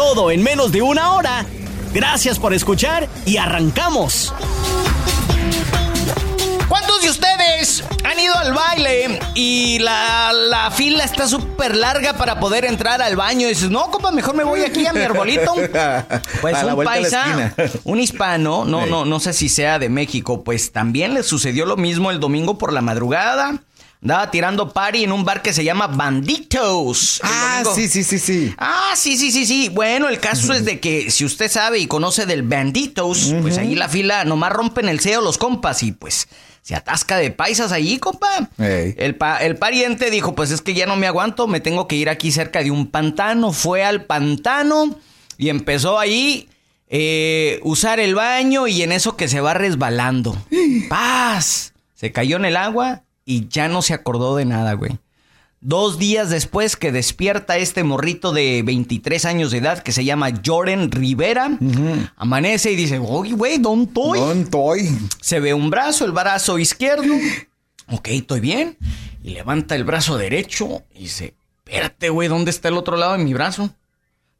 Todo en menos de una hora. Gracias por escuchar y arrancamos. ¿Cuántos de ustedes han ido al baile y la, fila está súper larga para poder entrar al baño? Y dices, no, compa, mejor me voy aquí a mi arbolito. Pues un paisa, un hispano, no, no, no sé si sea de México, pues también le sucedió lo mismo el domingo por la madrugada. Andaba tirando party en un bar que se llama Banditos. Ah, sí, sí, sí, sí. Ah, sí, sí, sí, sí. Bueno, el caso es de que si usted sabe y conoce del Banditos, pues ahí la fila nomás rompen el ceo los compas y pues se atasca de paisas allí, compa. El, el pariente dijo, pues es que ya no me aguanto, me tengo que ir aquí cerca de un pantano. Fue al pantano y empezó ahí eh, usar el baño y en eso que se va resbalando. ¡Paz! Se cayó en el agua y ya no se acordó de nada, güey. Dos días después que despierta este morrito de 23 años de edad que se llama Jordan Rivera, amanece y dice, oye, güey, ¿dónde estoy? ¿Dónde estoy? Se ve un brazo, el brazo izquierdo. ok, estoy bien. Y levanta el brazo derecho y dice, espérate, güey, ¿dónde está el otro lado de mi brazo?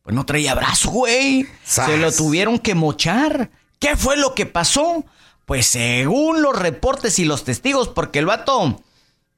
Pues no traía brazo, güey. Se lo tuvieron que mochar. ¿Qué fue lo que pasó? Pues según los reportes y los testigos, porque el vato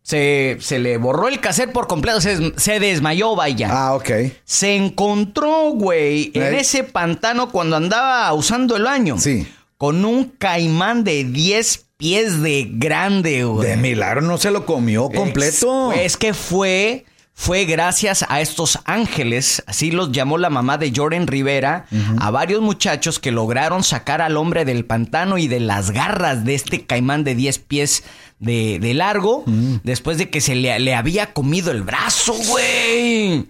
se, se le borró el cassette por completo, se, desmayó, vaya. Ah, ok. Se encontró, güey, en ese pantano cuando andaba usando el baño. Sí. Con un caimán de 10 pies de grande, güey. De milagro no se lo comió completo. Es, que fue fue gracias a estos ángeles, así los llamó la mamá de Jordan Rivera, a varios muchachos que lograron sacar al hombre del pantano y de las garras de este caimán de 10 pies de, largo, después de que se le, le había comido el brazo, güey.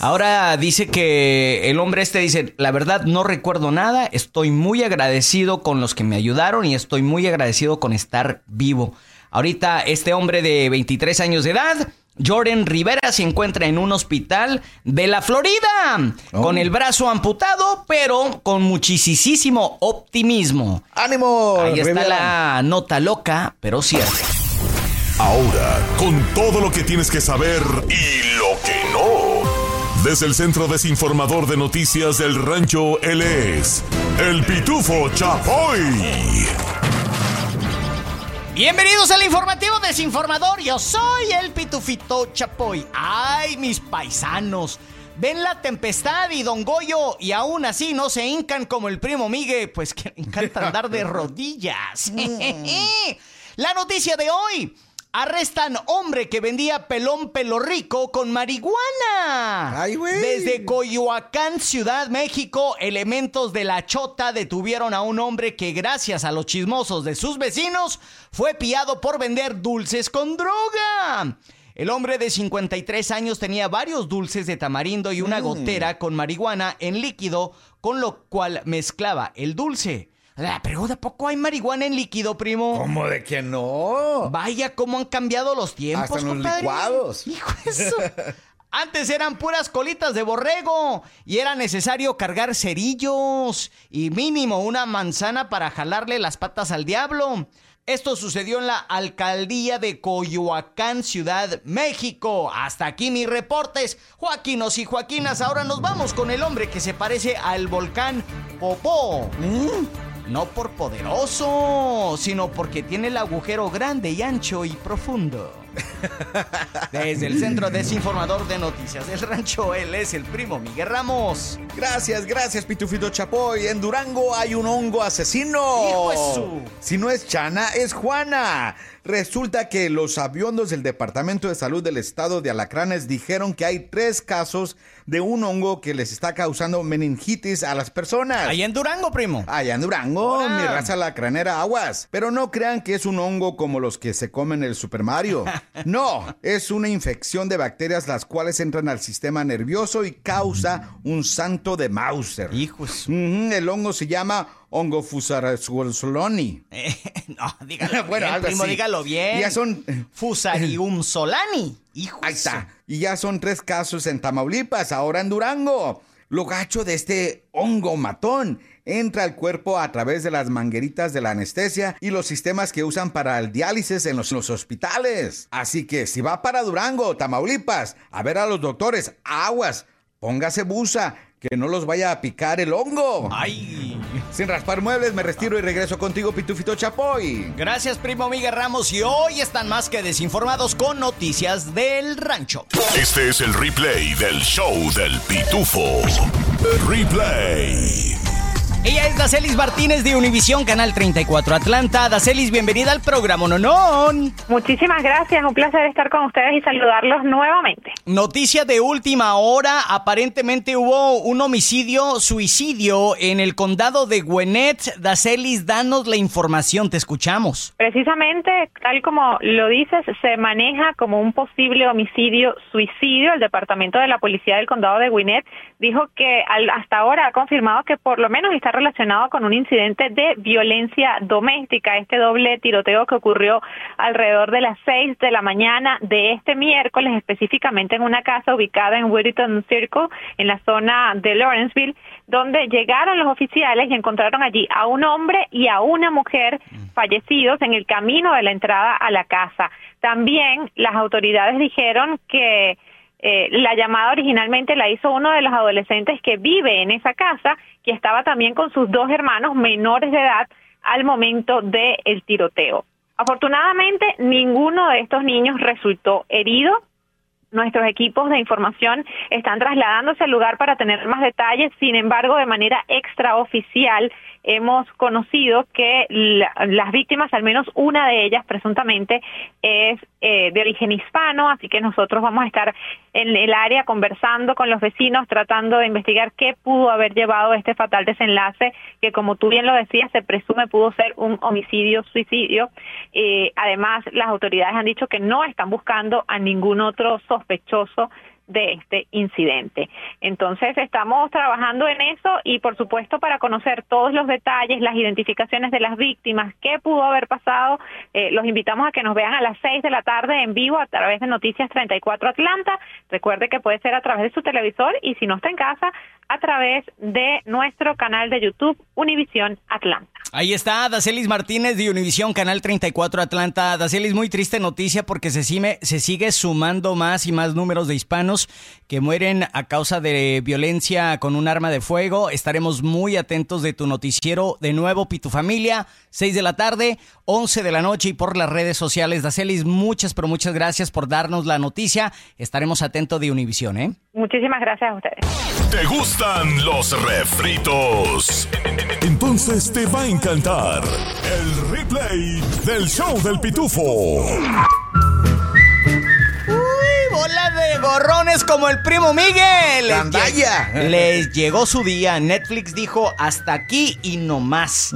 Ahora dice que el hombre este dice, la verdad no recuerdo nada, estoy muy agradecido con los que me ayudaron y estoy muy agradecido con estar vivo. Ahorita este hombre de 23 años de edad Jordan Rivera se encuentra en un hospital de la Florida, con oh. el brazo amputado, pero con muchísimo optimismo. ¡Ánimo! Ahí está la nota loca, pero cierta. Ahora, con todo lo que tienes que saber y lo que no. Desde el Centro Desinformador de Noticias del Rancho, él es el Pitufo Chapoy. Bienvenidos al informativo desinformador. Yo soy el Pitufito Chapoy. Ay, mis paisanos. Ven la tempestad y Don Goyo y aún así no se hincan como el primo Migue, pues que le encanta andar de rodillas. La noticia de hoy. Arrestan hombre que vendía pelón pelo rico con marihuana. Ay, güey. Desde Coyoacán, Ciudad México, elementos de la Chota detuvieron a un hombre que gracias a los chismosos de sus vecinos fue pillado por vender dulces con droga. El hombre de 53 años tenía varios dulces de tamarindo y una mm. gotera con marihuana en líquido, con lo cual mezclaba el dulce la pregunta, ¿poco hay marihuana en líquido, primo? ¿Cómo de que no? Vaya, cómo han cambiado los tiempos, Hasta los licuados. Hijo eso. Antes eran puras colitas de borrego y era necesario cargar cerillos y mínimo una manzana para jalarle las patas al diablo. Esto sucedió en la alcaldía de Coyoacán, Ciudad México. Hasta aquí mis reportes. Joaquinos y Joaquinas, ahora nos vamos con el hombre que se parece al volcán Popó. ¿Mm? No por poderoso, sino porque tiene el agujero grande y ancho y profundo. Desde el Centro Desinformador de Noticias del Rancho, él es el primo Miguel Ramos. Gracias, gracias, Pitufito Chapoy. En Durango hay un hongo asesino. ¡Hijo Si no es Chana, es Juana. Resulta que los aviondos del Departamento de Salud del Estado de Alacranes dijeron que hay tres casos de un hongo que les está causando meningitis a las personas. Allá en Durango, primo. Allá en Durango, mi raza lacranera aguas. Pero no crean que es un hongo como los que se comen en el Super Mario. No, es una infección de bacterias las cuales entran al sistema nervioso y causa un santo de Mauser. Hijos. El hongo se llama hongo fusarium Eh, no, dígalo Bueno, bien, algo primo, así. dígalo bien. Ya son- Fusarium solani. Hijos. Ahí está. Y ya son tres casos en Tamaulipas, ahora en Durango. Lo gacho de este hongo matón entra al cuerpo a través de las mangueritas de la anestesia y los sistemas que usan para el diálisis en los, los hospitales. Así que si va para Durango, Tamaulipas, a ver a los doctores, aguas, póngase busa, que no los vaya a picar el hongo. Ay. Sin raspar muebles, me retiro y regreso contigo, Pitufito Chapoy. Gracias, primo Miguel Ramos. Y hoy están más que desinformados con noticias del rancho. Este es el replay del show del pitufo. Replay. Ella es Dacelis Martínez de Univisión Canal 34 Atlanta. Dacelis, bienvenida al programa Nonón. Muchísimas gracias, un placer estar con ustedes y saludarlos nuevamente. Noticia de última hora, aparentemente hubo un homicidio, suicidio en el condado de Gwinnett. Dacelis, danos la información, te escuchamos. Precisamente, tal como lo dices, se maneja como un posible homicidio suicidio. El Departamento de la Policía del Condado de Gwinnett dijo que al- hasta ahora ha confirmado que por lo menos está relacionado con un incidente de violencia doméstica. Este doble tiroteo que ocurrió alrededor de las seis de la mañana de este miércoles, específicamente en una casa ubicada en Whittington Circle, en la zona de Lawrenceville, donde llegaron los oficiales y encontraron allí a un hombre y a una mujer fallecidos en el camino de la entrada a la casa. También las autoridades dijeron que eh, la llamada originalmente la hizo uno de los adolescentes que vive en esa casa, que estaba también con sus dos hermanos menores de edad al momento del tiroteo. Afortunadamente, ninguno de estos niños resultó herido. Nuestros equipos de información están trasladándose al lugar para tener más detalles. Sin embargo, de manera extraoficial, hemos conocido que la- las víctimas, al menos una de ellas presuntamente, es eh, de origen hispano, así que nosotros vamos a estar en el área conversando con los vecinos, tratando de investigar qué pudo haber llevado este fatal desenlace, que como tú bien lo decías, se presume pudo ser un homicidio-suicidio. Eh, además, las autoridades han dicho que no están buscando a ningún otro sospechoso de este incidente. Entonces estamos trabajando en eso y por supuesto para conocer todos los detalles, las identificaciones de las víctimas, qué pudo haber pasado, eh, los invitamos a que nos vean a las 6 de la tarde en vivo a través de Noticias 34 Atlanta. Recuerde que puede ser a través de su televisor y si no está en casa, a través de nuestro canal de YouTube Univisión Atlanta. Ahí está Dacelis Martínez de Univisión Canal 34 Atlanta. Dacelis, muy triste noticia porque se, sigue- se sigue sumando más y más números de hispanos que mueren a causa de violencia con un arma de fuego. Estaremos muy atentos de tu noticiero de nuevo, Pitu Familia, 6 de la tarde, 11 de la noche y por las redes sociales. Dacelis, muchas, pero muchas gracias por darnos la noticia. Estaremos atentos de Univisión, ¿eh? Muchísimas gracias a ustedes. ¿Te gustan los refritos? Entonces te va a encantar el replay del show del pitufo. ¡Uy, bola de gorrones como el primo Miguel! Les ¡Gandalla! lle- Les llegó su día. Netflix dijo hasta aquí y no más.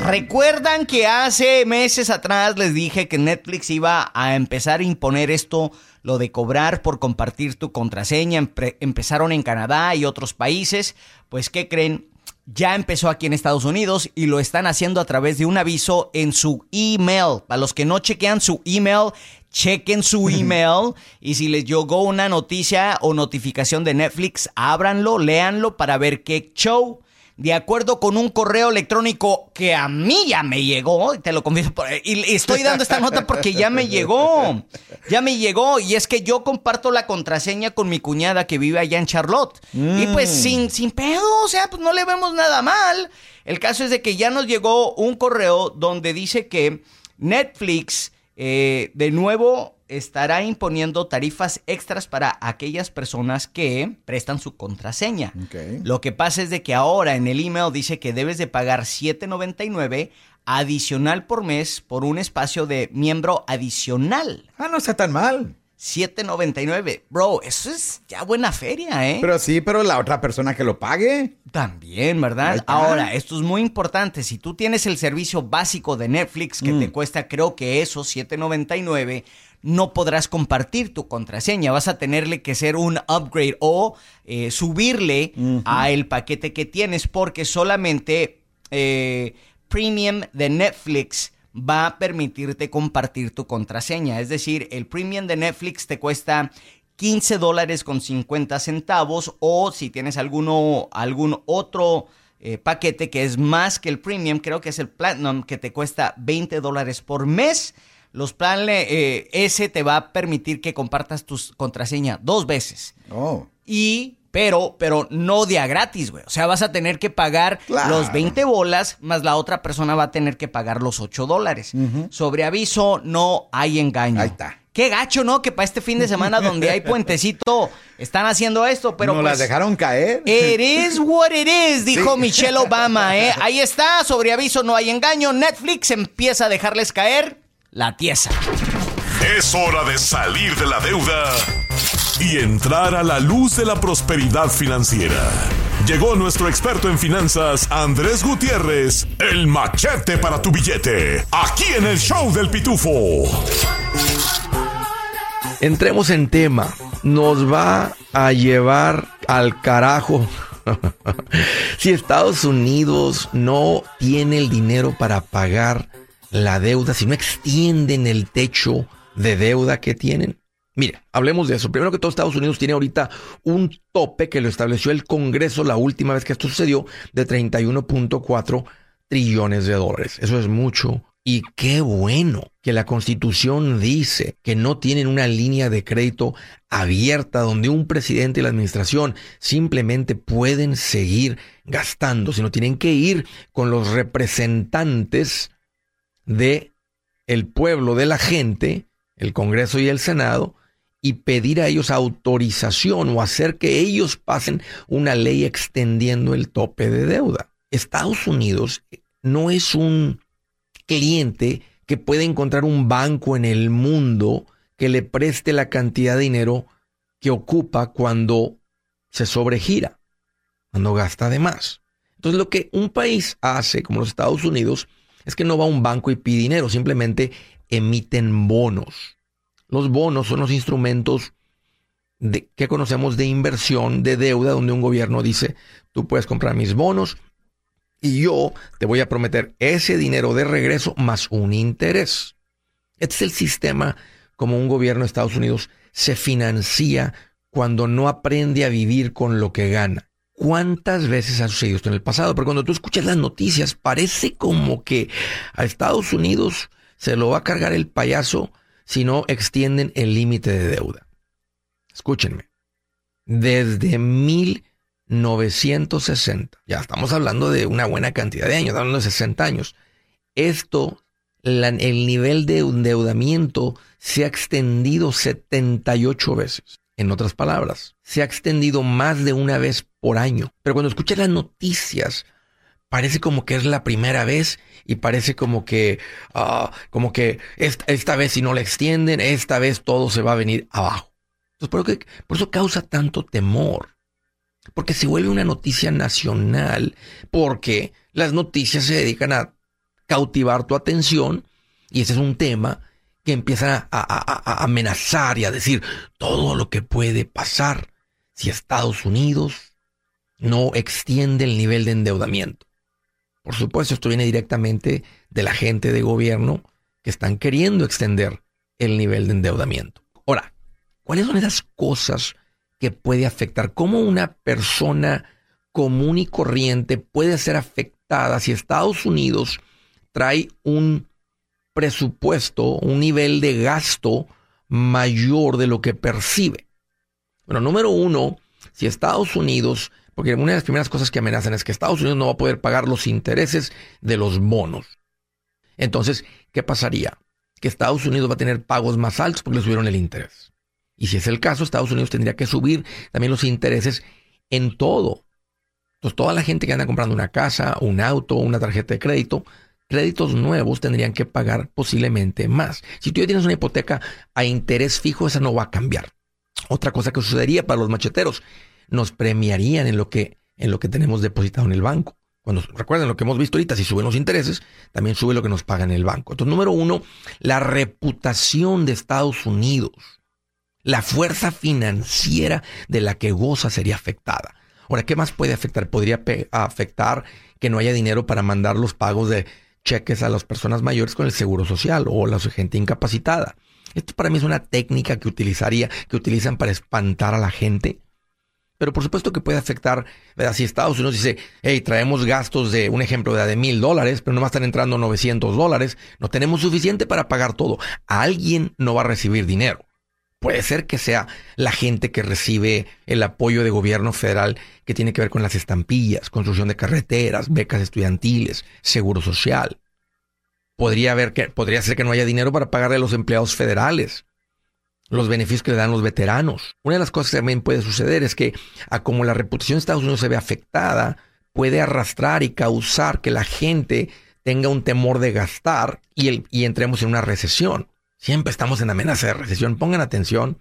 ¿Recuerdan que hace meses atrás les dije que Netflix iba a empezar a imponer esto, lo de cobrar por compartir tu contraseña? Empezaron en Canadá y otros países. Pues, ¿qué creen? Ya empezó aquí en Estados Unidos y lo están haciendo a través de un aviso en su email. Para los que no chequean su email, chequen su email y si les llegó una noticia o notificación de Netflix, ábranlo, léanlo para ver qué show. De acuerdo con un correo electrónico que a mí ya me llegó, te lo confieso, por- y estoy dando esta nota porque ya me llegó, ya me llegó, y es que yo comparto la contraseña con mi cuñada que vive allá en Charlotte, y pues sin, sin pedo, o sea, pues no le vemos nada mal. El caso es de que ya nos llegó un correo donde dice que Netflix eh, de nuevo estará imponiendo tarifas extras para aquellas personas que prestan su contraseña. Lo que pasa es de que ahora en el email dice que debes de pagar 7.99 adicional por mes por un espacio de miembro adicional. Ah, no está tan mal. 7.99. Bro, eso es ya buena feria, ¿eh? Pero sí, pero la otra persona que lo pague. También, ¿verdad? Ahora, esto es muy importante. Si tú tienes el servicio básico de Netflix que te mm. cuesta, creo que eso, 7.99, no podrás compartir tu contraseña. Vas a tenerle que hacer un upgrade o eh, subirle a el paquete que tienes porque solamente eh, Premium de Netflix va a permitirte compartir tu contraseña. Es decir, el premium de Netflix te cuesta 15 dólares con 50 centavos o si tienes alguno, algún otro eh, paquete que es más que el premium, creo que es el platinum que te cuesta 20 dólares por mes. Los planes, eh, ese te va a permitir que compartas tu contraseña dos veces. Oh. Y pero, pero no día gratis, güey. O sea, vas a tener que pagar los 20 bolas, más la otra persona va a tener que pagar los 8 dólares. Sobre aviso, no hay engaño. Ahí está. Qué gacho, ¿no? Que para este fin de semana donde hay puentecito están haciendo esto, pero no pues, las dejaron caer. It is what it is, dijo Michelle Obama, ¿eh? Ahí está, sobre aviso, no hay engaño. Netflix empieza a dejarles caer la tiesa. Es hora de salir de la deuda y entrar a la luz de la prosperidad financiera. Llegó nuestro experto en finanzas, Andrés Gutiérrez, el machete para tu billete, aquí en el show del pitufo. Entremos en tema. Nos va a llevar al carajo. si Estados Unidos no tiene el dinero para pagar la deuda, si no extienden el techo de deuda que tienen, Mire, hablemos de eso. Primero que todo, Estados Unidos tiene ahorita un tope que lo estableció el Congreso la última vez que esto sucedió de 31.4 trillones de dólares. Eso es mucho. Y qué bueno que la Constitución dice que no tienen una línea de crédito abierta donde un presidente y la administración simplemente pueden seguir gastando, sino tienen que ir con los representantes de el pueblo, de la gente, el Congreso y el Senado, y pedir a ellos autorización o hacer que ellos pasen una ley extendiendo el tope de deuda. Estados Unidos no es un cliente que puede encontrar un banco en el mundo que le preste la cantidad de dinero que ocupa cuando se sobregira, cuando gasta de más. Entonces lo que un país hace, como los Estados Unidos, es que no va a un banco y pide dinero, simplemente emiten bonos. Los bonos son los instrumentos de, que conocemos de inversión, de deuda, donde un gobierno dice, tú puedes comprar mis bonos y yo te voy a prometer ese dinero de regreso más un interés. Este es el sistema como un gobierno de Estados Unidos se financia cuando no aprende a vivir con lo que gana. ¿Cuántas veces ha sucedido esto en el pasado? Pero cuando tú escuchas las noticias, parece como que a Estados Unidos se lo va a cargar el payaso si no extienden el límite de deuda. Escúchenme, desde 1960, ya estamos hablando de una buena cantidad de años, hablando de 60 años, esto, el nivel de endeudamiento se ha extendido 78 veces. En otras palabras, se ha extendido más de una vez por año. Pero cuando escuchas las noticias, parece como que es la primera vez y parece como que, ah, como que esta, vez si no la extienden, esta vez todo se va a venir abajo. Por, eso causa tanto temor. Porque se vuelve una noticia nacional, porque las noticias se dedican a cautivar tu atención y ese es un tema que empieza a amenazar y a decir todo lo que puede pasar si Estados Unidos no extiende el nivel de endeudamiento. Por supuesto, esto viene directamente de la gente de gobierno que están queriendo extender el nivel de endeudamiento. Ahora, ¿cuáles son esas cosas que puede afectar? ¿Cómo una persona común y corriente puede ser afectada si Estados Unidos trae un presupuesto, un nivel de gasto mayor de lo que percibe? Bueno, número uno, si Estados Unidos porque una de las primeras cosas que amenazan es que Estados Unidos no va a poder pagar los intereses de los bonos. Entonces, ¿qué pasaría? Que Estados Unidos va a tener pagos más altos porque le subieron el interés. Y si es el caso, Estados Unidos tendría que subir también los intereses en todo. Entonces, toda la gente que anda comprando una casa, un auto, una tarjeta de crédito, créditos nuevos tendrían que pagar posiblemente más. Si tú ya tienes una hipoteca a interés fijo, esa no va a cambiar. Otra cosa que sucedería para los macheteros, nos premiarían en lo que, en lo que tenemos depositado en el banco. Cuando recuerden lo que hemos visto ahorita, si suben los intereses, también sube lo que nos paga en el banco. Entonces, número uno, la reputación de Estados Unidos, la fuerza financiera de la que goza sería afectada. Ahora, ¿qué más puede afectar? Podría afectar que no haya dinero para mandar los pagos de cheques a las personas mayores con el seguro social o la gente incapacitada. Esto para mí es una técnica que utilizaría, que utilizan para espantar a la gente pero por supuesto que puede afectar, ¿verdad? si Estados Unidos dice, hey, traemos gastos de, un ejemplo, de mil dólares, pero no nomás están entrando 900 dólares, no tenemos suficiente para pagar todo. Alguien no va a recibir dinero. Puede ser que sea la gente que recibe el apoyo de gobierno federal que tiene que ver con las estampillas, construcción de carreteras, becas estudiantiles, seguro social. Podría, haber que, podría ser que no haya dinero para pagarle a los empleados federales los beneficios que le dan los veteranos. Una de las cosas que también puede suceder es que, a como la reputación de Estados Unidos se ve afectada, puede arrastrar y causar que la gente tenga un temor de gastar y, el, y entremos en una recesión. Siempre estamos en amenaza de recesión. Pongan atención.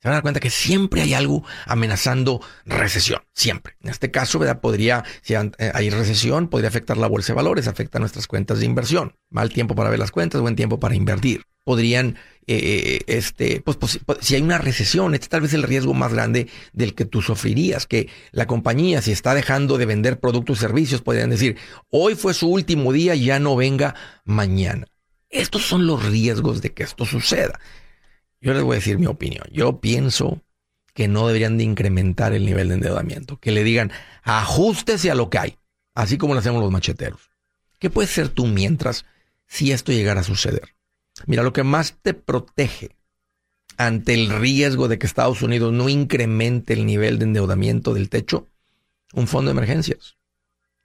Se van a dar cuenta que siempre hay algo amenazando recesión. Siempre. En este caso. Podría, si hay recesión, podría afectar la bolsa de valores, afecta nuestras cuentas de inversión. Mal tiempo para ver las cuentas, buen tiempo para invertir. Podrían eh, este, pues, pues, pues, si hay una recesión, este es tal vez el riesgo más grande del que tú sufrirías, que la compañía, si está dejando de vender productos y servicios, podrían decir, hoy fue su último día, ya no venga mañana. Estos son los riesgos de que esto suceda. Yo les voy a decir mi opinión. Yo pienso que no deberían de incrementar el nivel de endeudamiento, que le digan, ajustese a lo que hay, así como lo hacemos los macheteros. ¿Qué puedes ser tú mientras si esto llegara a suceder? Mira, lo que más te protege ante el riesgo de que Estados Unidos no incremente el nivel de endeudamiento del techo, un fondo de emergencias.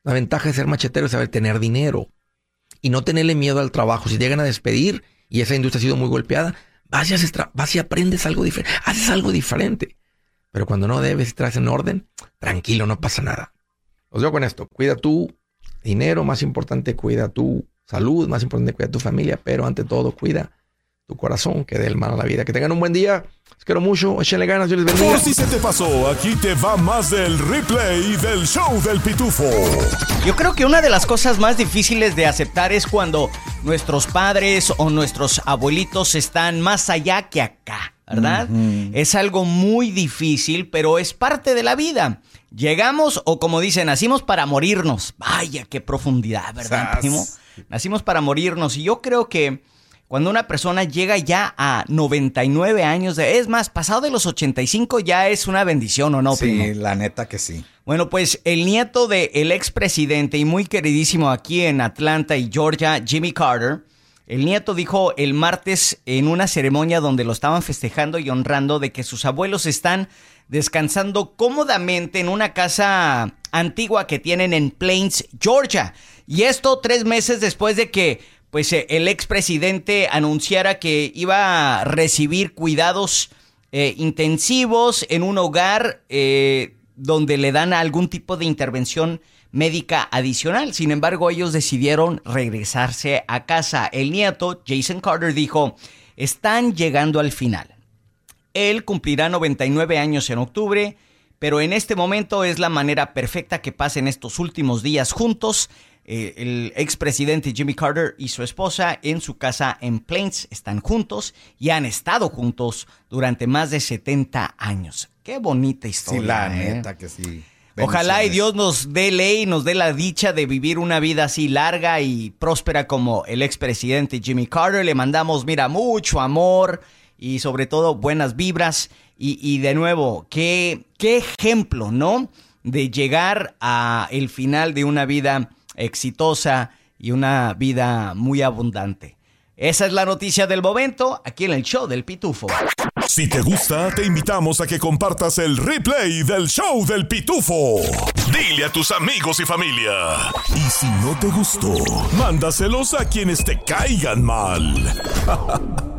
La ventaja de ser machetero es saber tener dinero y no tenerle miedo al trabajo. Si llegan a despedir y esa industria ha sido muy golpeada, vas y, vas y aprendes algo diferente, haces algo diferente. Pero cuando no debes y traes en orden, tranquilo, no pasa nada. Os digo con esto, cuida tu dinero, más importante, cuida tu salud, más importante, cuida tu familia, pero ante todo, cuida tu corazón, que dé el mal a la vida. Que tengan un buen día. Les quiero mucho. Échenle ganas. Yo les bendiga. Por si se te pasó, aquí te va más del replay del show del pitufo. Yo creo que una de las cosas más difíciles de aceptar es cuando nuestros padres o nuestros abuelitos están más allá que acá, ¿verdad? Es algo muy difícil, pero es parte de la vida. Llegamos, o como dicen, nacimos para morirnos. Vaya, qué profundidad, ¿verdad, primo? Nacimos para morirnos. Y yo creo que cuando una persona llega ya a 99 años, de, es más, pasado de los 85 ya es una bendición, ¿o no, primo? Sí, la neta que sí. Bueno, pues el nieto del el expresidente y muy queridísimo aquí en Atlanta y Georgia, Jimmy Carter, el nieto dijo el martes en una ceremonia donde lo estaban festejando y honrando de que sus abuelos están descansando cómodamente en una casa antigua que tienen en Plains, Georgia. Y esto tres meses después de que pues, eh, el expresidente anunciara que iba a recibir cuidados eh, intensivos en un hogar eh, donde le dan algún tipo de intervención médica adicional. Sin embargo, ellos decidieron regresarse a casa. El nieto, Jason Carter, dijo, están llegando al final. Él cumplirá 99 años en octubre, pero en este momento es la manera perfecta que pasen estos últimos días juntos. Eh, el expresidente Jimmy Carter y su esposa en su casa en Plains están juntos y han estado juntos durante más de 70 años. Qué bonita historia. Sí, la ¿eh? neta que sí. Ojalá y Dios nos dé ley, nos dé la dicha de vivir una vida así larga y próspera como el expresidente Jimmy Carter. Le mandamos, mira, mucho amor y sobre todo buenas vibras. Y, de nuevo, qué, qué ejemplo, ¿no? De llegar a el final de una vida exitosa y una vida muy abundante. Esa es la noticia del momento aquí en el show del Pitufo. Si te gusta, te invitamos a que compartas el replay del show del Pitufo. Dile a tus amigos y familia. Y si no te gustó, mándaselos a quienes te caigan mal.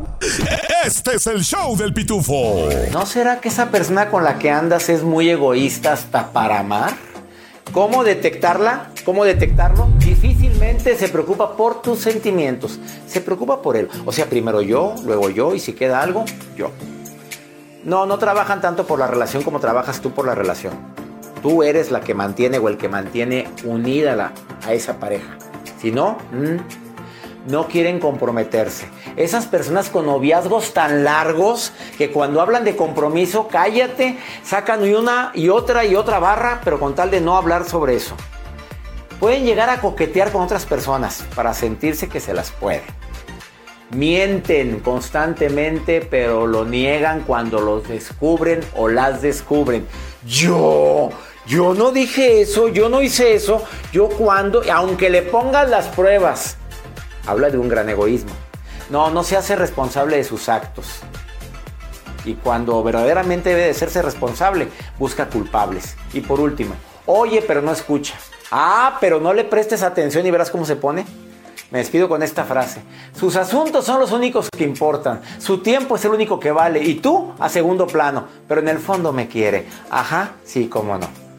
Este es el show del Pitufo. ¿No será que esa persona con la que andas es muy egoísta hasta para amar? ¿Cómo detectarla? ¿Cómo detectarlo? Difícil Fácilmente se preocupa por tus sentimientos. Se preocupa por él. O sea, primero yo, luego yo y si queda algo, yo. No, no trabajan tanto por la relación como trabajas tú por la relación. Tú eres la que mantiene o el que mantiene unida a esa pareja. Si no, mm, no quieren comprometerse. Esas personas con noviazgos tan largos que cuando hablan de compromiso, cállate, sacan una y otra y otra barra, pero con tal de no hablar sobre eso. Pueden llegar a coquetear con otras personas para sentirse que se las puede. Mienten constantemente, pero lo niegan cuando los descubren o las descubren. Yo, yo no dije eso, yo no hice eso, yo cuando, aunque le pongas las pruebas, habla de un gran egoísmo. No, no se hace responsable de sus actos. Y cuando verdaderamente debe de hacerse responsable, busca culpables. Y por último, oye, pero no escucha. Ah, pero no le prestes atención y verás cómo se pone. Me despido con esta frase. Sus asuntos son los únicos que importan. Su tiempo es el único que vale. Y tú a segundo plano. Pero en el fondo me quiere. Ajá, sí, cómo no.